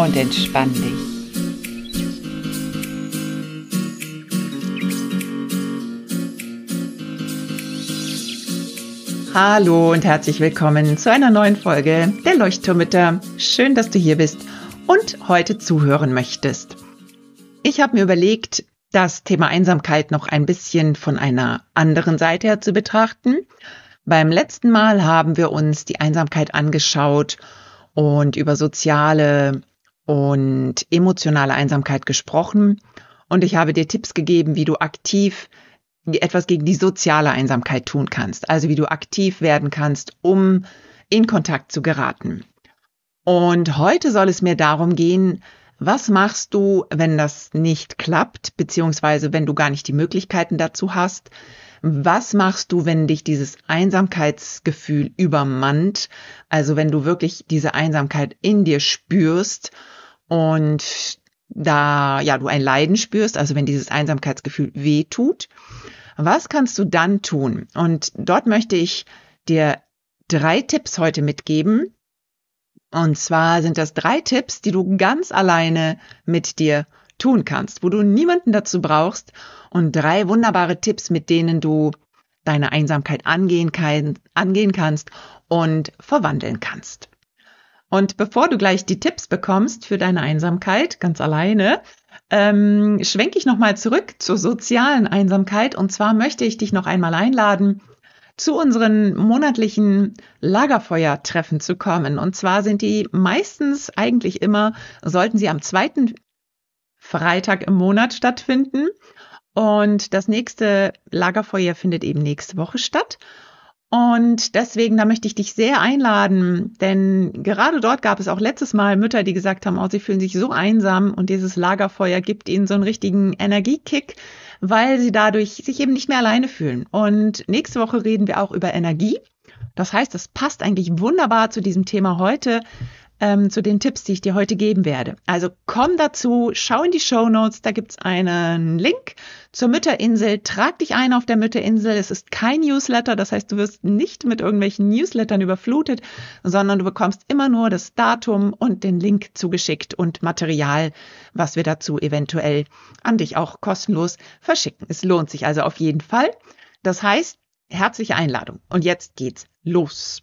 Und entspann dich. Hallo und herzlich willkommen zu einer neuen Folge der Leuchtturmütter. Schön, dass du hier bist und heute zuhören möchtest. Ich habe mir überlegt, das Thema Einsamkeit noch ein bisschen von einer anderen Seite her zu betrachten. Beim letzten Mal haben wir uns die Einsamkeit angeschaut und über soziale und emotionale Einsamkeit gesprochen. Und ich habe dir Tipps gegeben, wie du aktiv etwas gegen die soziale Einsamkeit tun kannst. Also wie du aktiv werden kannst, um in Kontakt zu geraten. Und heute soll es mir darum gehen, was machst du, wenn das nicht klappt, beziehungsweise wenn du gar nicht die Möglichkeiten dazu hast? Was machst du, wenn dich dieses Einsamkeitsgefühl übermannt? Also wenn du wirklich diese Einsamkeit in dir spürst und da, ja, du ein Leiden spürst, also wenn dieses Einsamkeitsgefühl weh tut. Was kannst du dann tun? Und dort möchte ich dir drei Tipps heute mitgeben, und zwar sind das drei Tipps, die du ganz alleine mit dir tun kannst, wo du niemanden dazu brauchst und drei wunderbare Tipps, mit denen du deine Einsamkeit angehen, kann, angehen kannst und verwandeln kannst. Und bevor du gleich die Tipps bekommst für deine Einsamkeit ganz alleine, ähm, schwenke ich nochmal zurück zur sozialen Einsamkeit. Und zwar möchte ich dich noch einmal einladen, zu unseren monatlichen Lagerfeuertreffen zu kommen. Und zwar sind die meistens eigentlich immer, sollten sie am zweiten Freitag im Monat stattfinden. Und das nächste Lagerfeuer findet eben nächste Woche statt. Und deswegen, da möchte ich dich sehr einladen, denn gerade dort gab es auch letztes Mal Mütter, die gesagt haben, oh, sie fühlen sich so einsam und dieses Lagerfeuer gibt ihnen so einen richtigen Energiekick, weil sie dadurch sich eben nicht mehr alleine fühlen. Und nächste Woche reden wir auch über Energie. Das heißt, das passt eigentlich wunderbar zu diesem Thema heute, ähm, zu den Tipps, die ich dir heute geben werde. Also komm dazu, schau in die Show Notes, da gibt's einen Link zur Mütterinsel. Trag dich ein auf der Mütterinsel. Es ist kein Newsletter, das heißt, du wirst nicht mit irgendwelchen Newslettern überflutet, sondern du bekommst immer nur das Datum und den Link zugeschickt und Material, was wir dazu eventuell an dich auch kostenlos verschicken. Es lohnt sich also auf jeden Fall. Das heißt, herzliche Einladung. Und jetzt geht's los.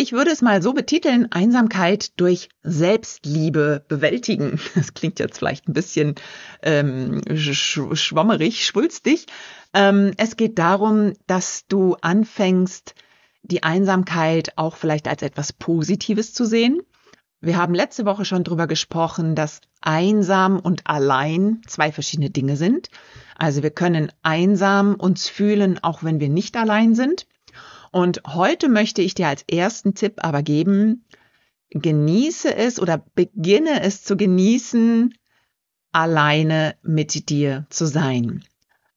Ich würde es mal so betiteln, Einsamkeit durch Selbstliebe bewältigen. Das klingt jetzt vielleicht ein bisschen ähm, sch schwommerig, schwulstig. Ähm, es geht darum, dass du anfängst, die Einsamkeit auch vielleicht als etwas Positives zu sehen. Wir haben letzte Woche schon drüber gesprochen, dass einsam und allein zwei verschiedene Dinge sind. Also wir können einsam uns fühlen, auch wenn wir nicht allein sind. Und heute möchte ich dir als ersten Tipp aber geben, genieße es oder beginne es zu genießen, alleine mit dir zu sein.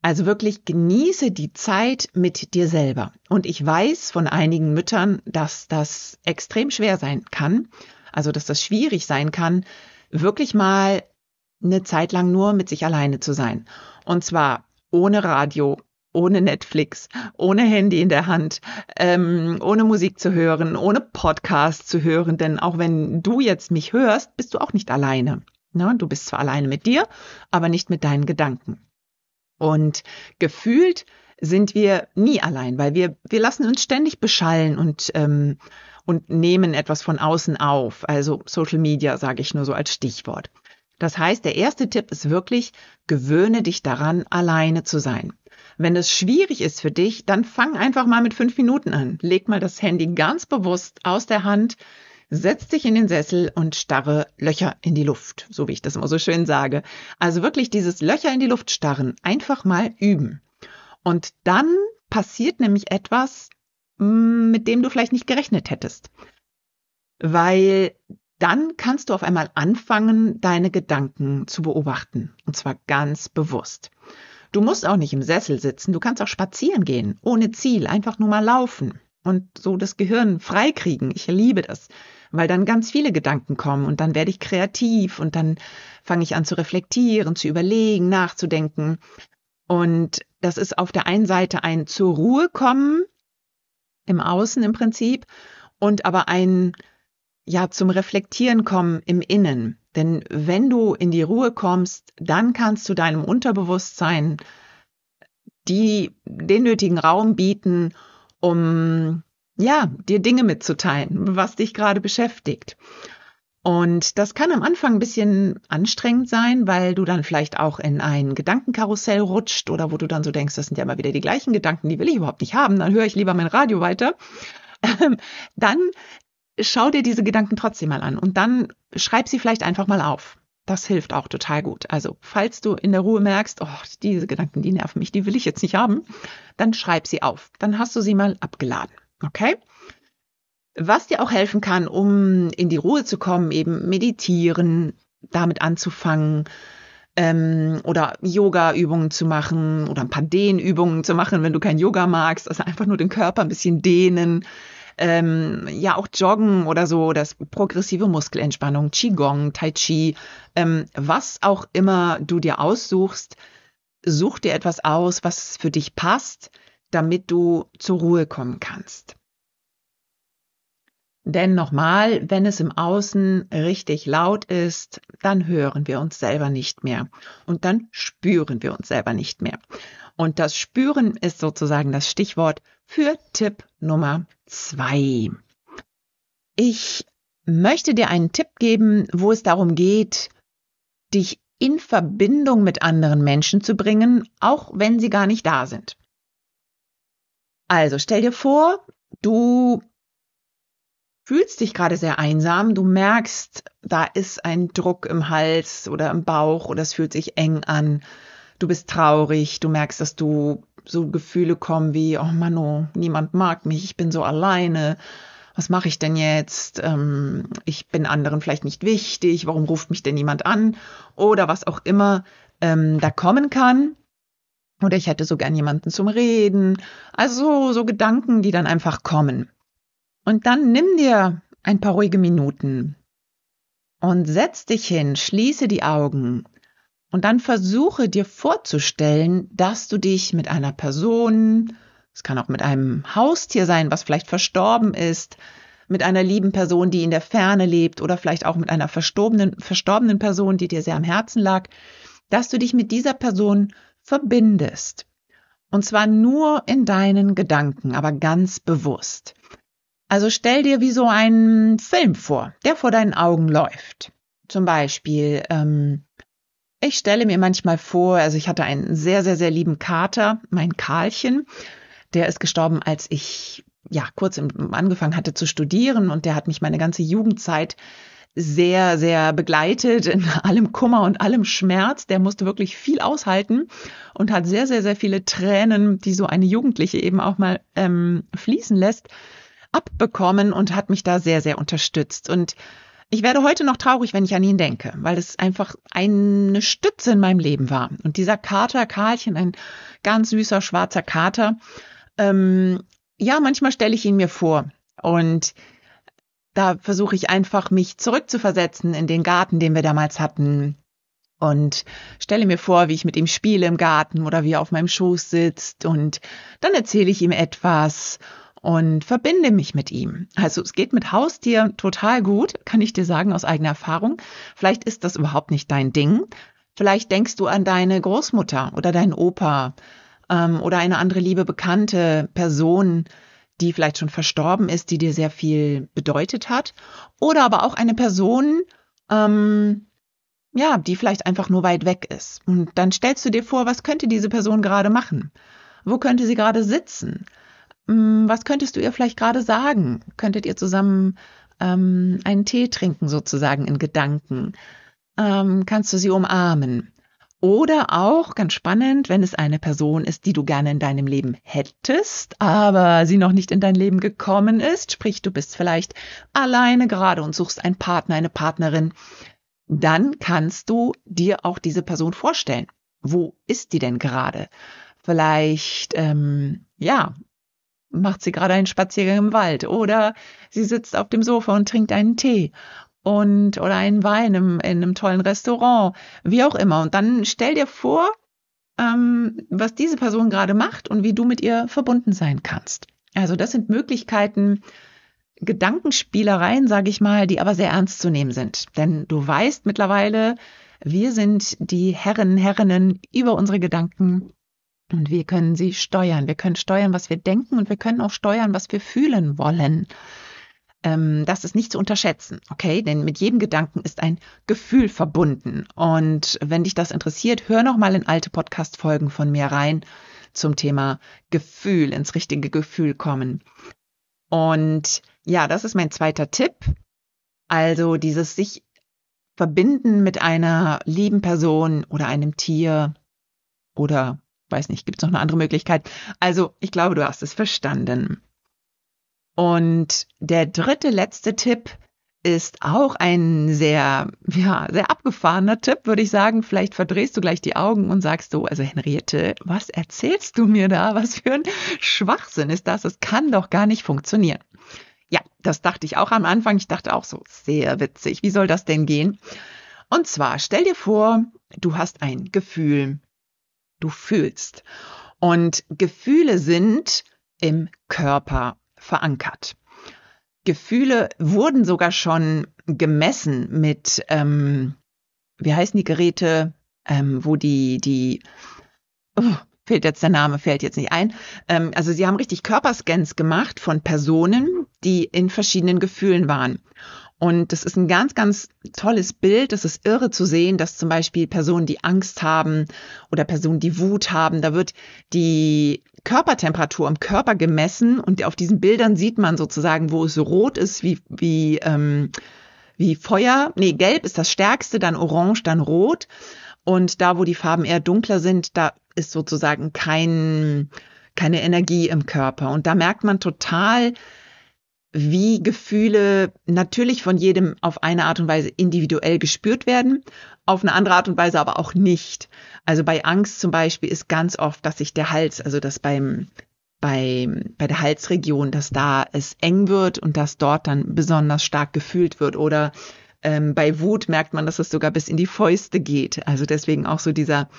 Also wirklich genieße die Zeit mit dir selber. Und ich weiß von einigen Müttern, dass das extrem schwer sein kann, also dass das schwierig sein kann, wirklich mal eine Zeit lang nur mit sich alleine zu sein. Und zwar ohne Radio, ohne Netflix, ohne Handy in der Hand, ähm, ohne Musik zu hören, ohne Podcast zu hören. Denn auch wenn du jetzt mich hörst, bist du auch nicht alleine. Ne? Du bist zwar alleine mit dir, aber nicht mit deinen Gedanken. Und gefühlt sind wir nie allein, weil wir, wir lassen uns ständig beschallen und, ähm, und nehmen etwas von außen auf. Also Social Media sage ich nur so als Stichwort. Das heißt, der erste Tipp ist wirklich, gewöhne dich daran, alleine zu sein. Wenn es schwierig ist für dich, dann fang einfach mal mit fünf Minuten an. Leg mal das Handy ganz bewusst aus der Hand, setz dich in den Sessel und starre Löcher in die Luft, so wie ich das immer so schön sage. Also wirklich dieses Löcher in die Luft starren, einfach mal üben. Und dann passiert nämlich etwas, mm, mit dem du vielleicht nicht gerechnet hättest. weil dann kannst du auf einmal anfangen, deine Gedanken zu beobachten. Und zwar ganz bewusst. Du musst auch nicht im Sessel sitzen, du kannst auch spazieren gehen, ohne Ziel, einfach nur mal laufen. Und so das Gehirn freikriegen. Ich liebe das, weil dann ganz viele Gedanken kommen und dann werde ich kreativ und dann fange ich an zu reflektieren, zu überlegen, nachzudenken. Und das ist auf der einen Seite ein zur Ruhe kommen, im Außen im Prinzip, und aber ein ja zum Reflektieren kommen im Innen. Denn wenn du in die Ruhe kommst, dann kannst du deinem Unterbewusstsein die, den nötigen Raum bieten, um ja, dir Dinge mitzuteilen, was dich gerade beschäftigt. Und das kann am Anfang ein bisschen anstrengend sein, weil du dann vielleicht auch in ein Gedankenkarussell rutscht oder wo du dann so denkst, das sind ja immer wieder die gleichen Gedanken, die will ich überhaupt nicht haben, dann höre ich lieber mein Radio weiter. dann schau dir diese Gedanken trotzdem mal an und dann schreib sie vielleicht einfach mal auf. Das hilft auch total gut. Also, falls du in der Ruhe merkst, oh, diese Gedanken, die nerven mich, die will ich jetzt nicht haben, dann schreib sie auf. Dann hast du sie mal abgeladen. Okay? Was dir auch helfen kann, um in die Ruhe zu kommen, eben meditieren, damit anzufangen, ähm, oder Yoga-Übungen zu machen oder ein paar Dehnübungen zu machen, wenn du kein Yoga magst, also einfach nur den Körper ein bisschen dehnen, ähm, ja auch Joggen oder so, das progressive Muskelentspannung, Qigong, Tai Chi, ähm, was auch immer du dir aussuchst, such dir etwas aus, was für dich passt, damit du zur Ruhe kommen kannst. Denn nochmal, wenn es im Außen richtig laut ist, dann hören wir uns selber nicht mehr und dann spüren wir uns selber nicht mehr. Und das Spüren ist sozusagen das Stichwort für Tipp Nummer zwei. Ich möchte dir einen Tipp geben, wo es darum geht, dich in Verbindung mit anderen Menschen zu bringen, auch wenn sie gar nicht da sind. Also stell dir vor, du fühlst dich gerade sehr einsam, du merkst, da ist ein Druck im Hals oder im Bauch oder es fühlt sich eng an, du bist traurig, du merkst, dass du so Gefühle kommen wie, oh Mann, oh, niemand mag mich, ich bin so alleine, was mache ich denn jetzt? Ähm, ich bin anderen vielleicht nicht wichtig, warum ruft mich denn niemand an? Oder was auch immer ähm, da kommen kann. Oder ich hätte so gern jemanden zum Reden. Also so, so Gedanken, die dann einfach kommen. Und dann nimm dir ein paar ruhige Minuten und setz dich hin, schließe die Augen und dann versuche dir vorzustellen, dass du dich mit einer Person, es kann auch mit einem Haustier sein, was vielleicht verstorben ist, mit einer lieben Person, die in der Ferne lebt oder vielleicht auch mit einer verstorbenen, verstorbenen Person, die dir sehr am Herzen lag, dass du dich mit dieser Person verbindest. Und zwar nur in deinen Gedanken, aber ganz bewusst. Also stell dir wie so einen Film vor, der vor deinen Augen läuft. Zum Beispiel, ähm, ich stelle mir manchmal vor, also ich hatte einen sehr, sehr, sehr lieben Kater, mein Karlchen. Der ist gestorben, als ich ja kurz angefangen hatte zu studieren und der hat mich meine ganze Jugendzeit sehr, sehr begleitet in allem Kummer und allem Schmerz. Der musste wirklich viel aushalten und hat sehr, sehr, sehr viele Tränen, die so eine Jugendliche eben auch mal ähm, fließen lässt, abbekommen und hat mich da sehr, sehr unterstützt. Und ich werde heute noch traurig, wenn ich an ihn denke, weil es einfach eine Stütze in meinem Leben war. Und dieser Kater, Karlchen, ein ganz süßer schwarzer Kater, ähm, ja, manchmal stelle ich ihn mir vor. Und da versuche ich einfach, mich zurückzuversetzen in den Garten, den wir damals hatten. Und stelle mir vor, wie ich mit ihm spiele im Garten oder wie er auf meinem Schoß sitzt. Und dann erzähle ich ihm etwas und verbinde mich mit ihm. Also es geht mit Haustier total gut, kann ich dir sagen aus eigener Erfahrung. Vielleicht ist das überhaupt nicht dein Ding. Vielleicht denkst du an deine Großmutter oder deinen Opa ähm, oder eine andere liebe bekannte Person, die vielleicht schon verstorben ist, die dir sehr viel bedeutet hat. Oder aber auch eine Person, ähm, ja, die vielleicht einfach nur weit weg ist. Und dann stellst du dir vor, was könnte diese Person gerade machen? Wo könnte sie gerade sitzen? Hm, was könntest du ihr vielleicht gerade sagen? Könntet ihr zusammen ähm, einen Tee trinken, sozusagen in Gedanken? Ähm, kannst du sie umarmen? Oder auch ganz spannend, wenn es eine Person ist, die du gerne in deinem Leben hättest, aber sie noch nicht in dein Leben gekommen ist, sprich du bist vielleicht alleine gerade und suchst einen Partner, eine Partnerin, dann kannst du dir auch diese Person vorstellen. Wo ist die denn gerade? Vielleicht, ähm, ja, macht sie gerade einen Spaziergang im Wald oder sie sitzt auf dem Sofa und trinkt einen Tee und oder einen Wein im, in einem tollen Restaurant, wie auch immer. Und dann stell dir vor, ähm, was diese Person gerade macht und wie du mit ihr verbunden sein kannst. Also das sind Möglichkeiten, Gedankenspielereien, sage ich mal, die aber sehr ernst zu nehmen sind. Denn du weißt mittlerweile, wir sind die Herren, Herrinnen über unsere Gedanken und wir können sie steuern. Wir können steuern, was wir denken und wir können auch steuern, was wir fühlen wollen ähm, das ist nicht zu unterschätzen, okay? Denn mit jedem Gedanken ist ein Gefühl verbunden. Und wenn dich das interessiert, hör noch mal in alte Podcast-Folgen von mir rein zum Thema Gefühl, ins richtige Gefühl kommen. Und ja, das ist mein zweiter Tipp. Also dieses sich verbinden mit einer lieben Person oder einem Tier oder weiß nicht, gibt es noch eine andere Möglichkeit? Also, ich glaube, du hast es verstanden. Und der dritte, letzte Tipp ist auch ein sehr, ja, sehr abgefahrener Tipp, würde ich sagen. Vielleicht verdrehst du gleich die Augen und sagst du, also Henriette, was erzählst du mir da? Was für ein Schwachsinn ist das? Das kann doch gar nicht funktionieren. Ja, das dachte ich auch am Anfang. Ich dachte auch so, sehr witzig. Wie soll das denn gehen? Und zwar, stell dir vor, du hast ein Gefühl. Du fühlst. Und Gefühle sind im Körper verankert. Gefühle wurden sogar schon gemessen mit, ähm, wie heißen die Geräte, ähm, wo die, die, oh, fehlt jetzt der Name, fällt jetzt nicht ein. Ähm, also sie haben richtig Körperscans gemacht von Personen, die in verschiedenen Gefühlen waren. Und das ist ein ganz, ganz tolles Bild. Das ist irre zu sehen, dass zum Beispiel Personen, die Angst haben oder Personen, die Wut haben, da wird die Körpertemperatur im Körper gemessen und auf diesen Bildern sieht man sozusagen, wo es rot ist, wie, wie, ähm, wie Feuer. Nee, gelb ist das stärkste, dann orange, dann rot. Und da, wo die Farben eher dunkler sind, da ist sozusagen kein, keine Energie im Körper. Und da merkt man total, wie Gefühle natürlich von jedem auf eine Art und Weise individuell gespürt werden, auf eine andere Art und Weise aber auch nicht. Also bei Angst zum Beispiel ist ganz oft, dass sich der Hals, also dass beim bei, bei der Halsregion, dass da es eng wird und dass dort dann besonders stark gefühlt wird. Oder ähm, bei Wut merkt man, dass es sogar bis in die Fäuste geht. Also deswegen auch so dieser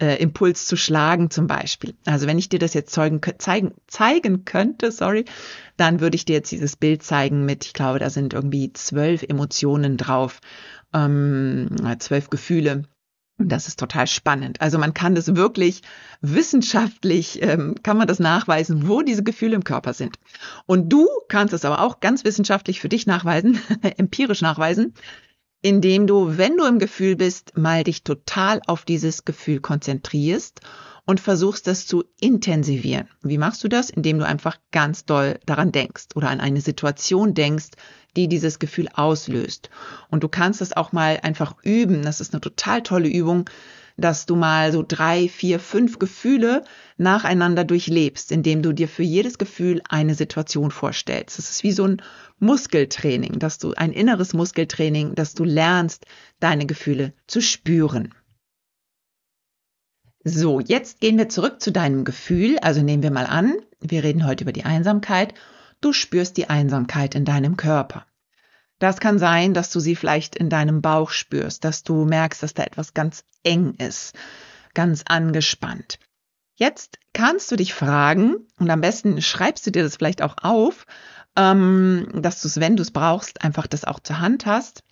äh, Impuls zu schlagen zum Beispiel. Also wenn ich dir das jetzt zeugen, zeigen, zeigen könnte, sorry, dann würde ich dir jetzt dieses Bild zeigen mit, ich glaube, da sind irgendwie zwölf Emotionen drauf, ähm, zwölf Gefühle. Und das ist total spannend. Also man kann das wirklich wissenschaftlich, ähm, kann man das nachweisen, wo diese Gefühle im Körper sind. Und du kannst es aber auch ganz wissenschaftlich für dich nachweisen, empirisch nachweisen, indem du, wenn du im Gefühl bist, mal dich total auf dieses Gefühl konzentrierst und versuchst das zu intensivieren. Wie machst du das? Indem du einfach ganz doll daran denkst oder an eine Situation denkst, die dieses Gefühl auslöst. Und du kannst das auch mal einfach üben. Das ist eine total tolle Übung, dass du mal so drei, vier, fünf Gefühle nacheinander durchlebst, indem du dir für jedes Gefühl eine Situation vorstellst. Das ist wie so ein Muskeltraining, dass du ein inneres Muskeltraining, dass du lernst, deine Gefühle zu spüren. So, jetzt gehen wir zurück zu deinem Gefühl. Also nehmen wir mal an, wir reden heute über die Einsamkeit. Du spürst die Einsamkeit in deinem Körper. Das kann sein, dass du sie vielleicht in deinem Bauch spürst, dass du merkst, dass da etwas ganz eng ist, ganz angespannt. Jetzt kannst du dich fragen, und am besten schreibst du dir das vielleicht auch auf, ähm, dass du es, wenn du es brauchst, einfach das auch zur Hand hast.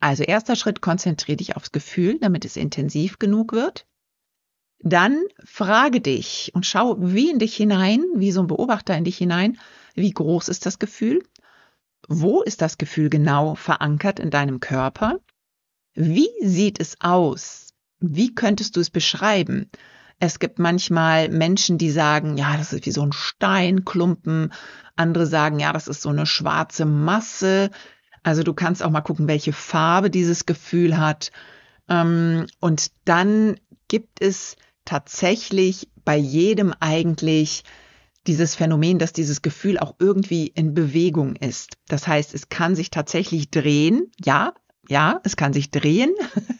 Also erster Schritt, konzentriere dich aufs Gefühl, damit es intensiv genug wird. Dann frage dich und schau wie in dich hinein, wie so ein Beobachter in dich hinein, wie groß ist das Gefühl? Wo ist das Gefühl genau verankert in deinem Körper? Wie sieht es aus? Wie könntest du es beschreiben? Es gibt manchmal Menschen, die sagen, ja, das ist wie so ein Steinklumpen. Andere sagen, ja, das ist so eine schwarze Masse. Also du kannst auch mal gucken, welche Farbe dieses Gefühl hat. Ähm, und dann gibt es tatsächlich bei jedem eigentlich dieses Phänomen, dass dieses Gefühl auch irgendwie in Bewegung ist. Das heißt, es kann sich tatsächlich drehen. Ja, ja, es kann sich drehen.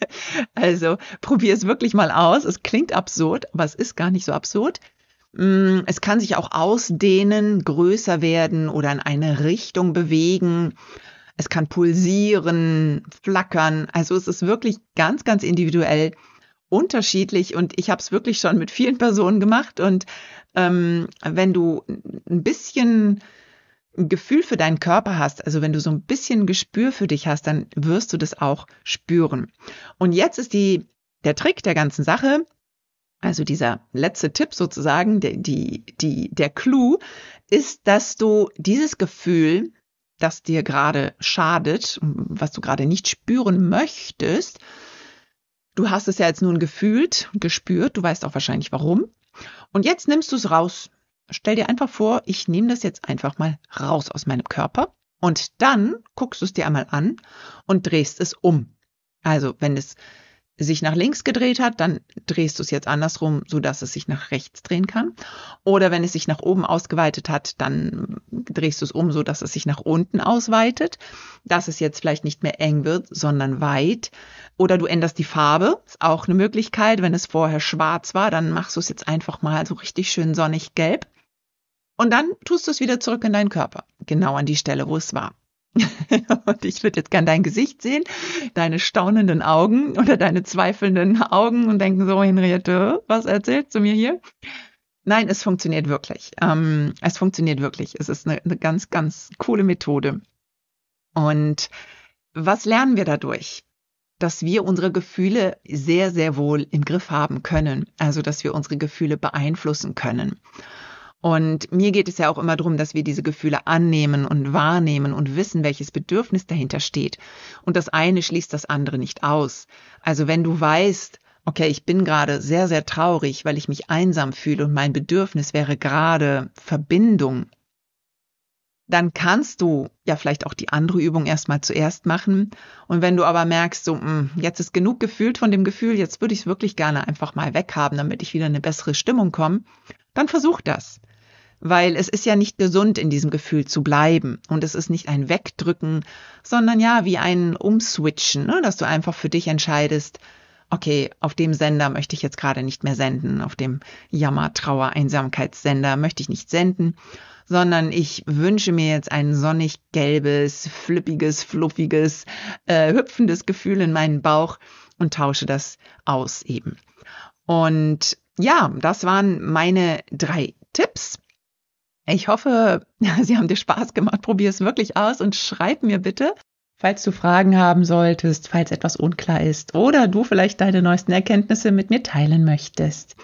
also probier es wirklich mal aus. Es klingt absurd, aber es ist gar nicht so absurd. Mm, es kann sich auch ausdehnen, größer werden oder in eine Richtung bewegen. Es kann pulsieren, flackern. Also es ist wirklich ganz, ganz individuell unterschiedlich und ich habe es wirklich schon mit vielen Personen gemacht und ähm, wenn du ein bisschen ein Gefühl für deinen Körper hast, also wenn du so ein bisschen Gespür für dich hast, dann wirst du das auch spüren. Und jetzt ist die, der Trick der ganzen Sache, also dieser letzte Tipp sozusagen, der, die, die, der Clou ist, dass du dieses Gefühl, das dir gerade schadet, was du gerade nicht spüren möchtest, du hast es ja jetzt nun gefühlt, gespürt, du weißt auch wahrscheinlich warum. Und jetzt nimmst du es raus Stell dir einfach vor, ich nehme das jetzt einfach mal raus aus meinem Körper und dann guckst du es dir einmal an und drehst es um. Also wenn es sich nach links gedreht hat, dann drehst du es jetzt andersrum, so dass es sich nach rechts drehen kann. Oder wenn es sich nach oben ausgeweitet hat, dann drehst du es um, so dass es sich nach unten ausweitet, dass es jetzt vielleicht nicht mehr eng wird, sondern weit. Oder du änderst die Farbe, ist auch eine Möglichkeit. Wenn es vorher schwarz war, dann machst du es jetzt einfach mal so richtig schön sonnig gelb. Und dann tust du es wieder zurück in deinen Körper, genau an die Stelle, wo es war. und ich würde jetzt gern dein Gesicht sehen, deine staunenden Augen oder deine zweifelnden Augen und denken so, Henriette, was erzählst du mir hier? Nein, es funktioniert wirklich. Ähm, es funktioniert wirklich. Es ist eine, eine ganz, ganz coole Methode. Und was lernen wir dadurch? Dass wir unsere Gefühle sehr, sehr wohl im Griff haben können. Also, dass wir unsere Gefühle beeinflussen können. Und mir geht es ja auch immer darum, dass wir diese Gefühle annehmen und wahrnehmen und wissen, welches Bedürfnis dahinter steht. Und das eine schließt das andere nicht aus. Also wenn du weißt, okay, ich bin gerade sehr, sehr traurig, weil ich mich einsam fühle und mein Bedürfnis wäre gerade Verbindung, dann kannst du ja vielleicht auch die andere Übung erstmal zuerst machen. Und wenn du aber merkst, so, mh, hm, jetzt ist genug gefühlt von dem Gefühl, jetzt würde ich es wirklich gerne einfach mal weghaben, damit ich wieder eine bessere Stimmung komme, dann versuch das weil es ist ja nicht gesund, in diesem Gefühl zu bleiben. Und es ist nicht ein Wegdrücken, sondern ja, wie ein Umswitchen, ne? dass du einfach für dich entscheidest, okay, auf dem Sender möchte ich jetzt gerade nicht mehr senden, auf dem Jammer, Trauer, Einsamkeitssender möchte ich nicht senden, sondern ich wünsche mir jetzt ein sonnig gelbes, flippiges, fluffiges, äh, hüpfendes Gefühl in meinen Bauch und tausche das aus eben. Und ja, das waren meine drei Tipps. Ich hoffe, sie haben dir Spaß gemacht. Probier es wirklich aus und schreib mir bitte, falls du Fragen haben solltest, falls etwas unklar ist oder du vielleicht deine neuesten Erkenntnisse mit mir teilen möchtest.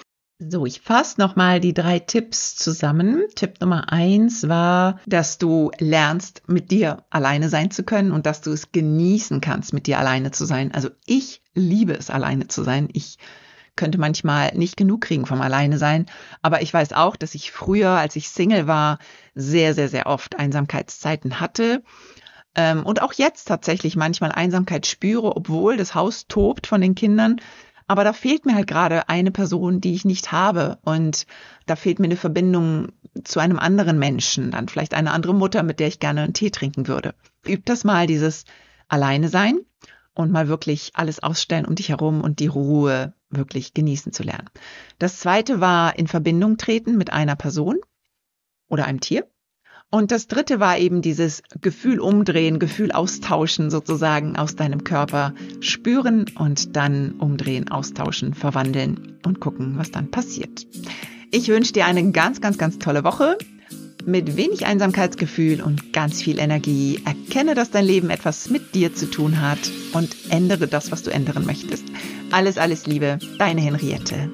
So, ich fasse nochmal die drei Tipps zusammen. Tipp Nummer eins war, dass du lernst, mit dir alleine sein zu können und dass du es genießen kannst, mit dir alleine zu sein. Also ich liebe es, alleine zu sein. Ich könnte manchmal nicht genug kriegen vom Alleine sein. Aber ich weiß auch, dass ich früher, als ich Single war, sehr, sehr, sehr oft Einsamkeitszeiten hatte. Ähm, und auch jetzt tatsächlich manchmal Einsamkeit spüre, obwohl das Haus tobt von den Kindern. Aber da fehlt mir halt gerade eine Person, die ich nicht habe. Und da fehlt mir eine Verbindung zu einem anderen Menschen. Dann vielleicht eine andere Mutter, mit der ich gerne einen Tee trinken würde. Übt das mal, dieses Alleine sein und mal wirklich alles ausstellen um dich herum und die Ruhe wirklich genießen zu lernen. Das zweite war in Verbindung treten mit einer Person oder einem Tier. Und das dritte war eben dieses Gefühl umdrehen, Gefühl austauschen sozusagen aus deinem Körper spüren und dann umdrehen, austauschen, verwandeln und gucken, was dann passiert. Ich wünsche dir eine ganz, ganz, ganz tolle Woche mit wenig Einsamkeitsgefühl und ganz viel Energie. Erkenne, dass dein Leben etwas mit dir zu tun hat und ändere das, was du ändern möchtest. Alles, alles Liebe, deine Henriette.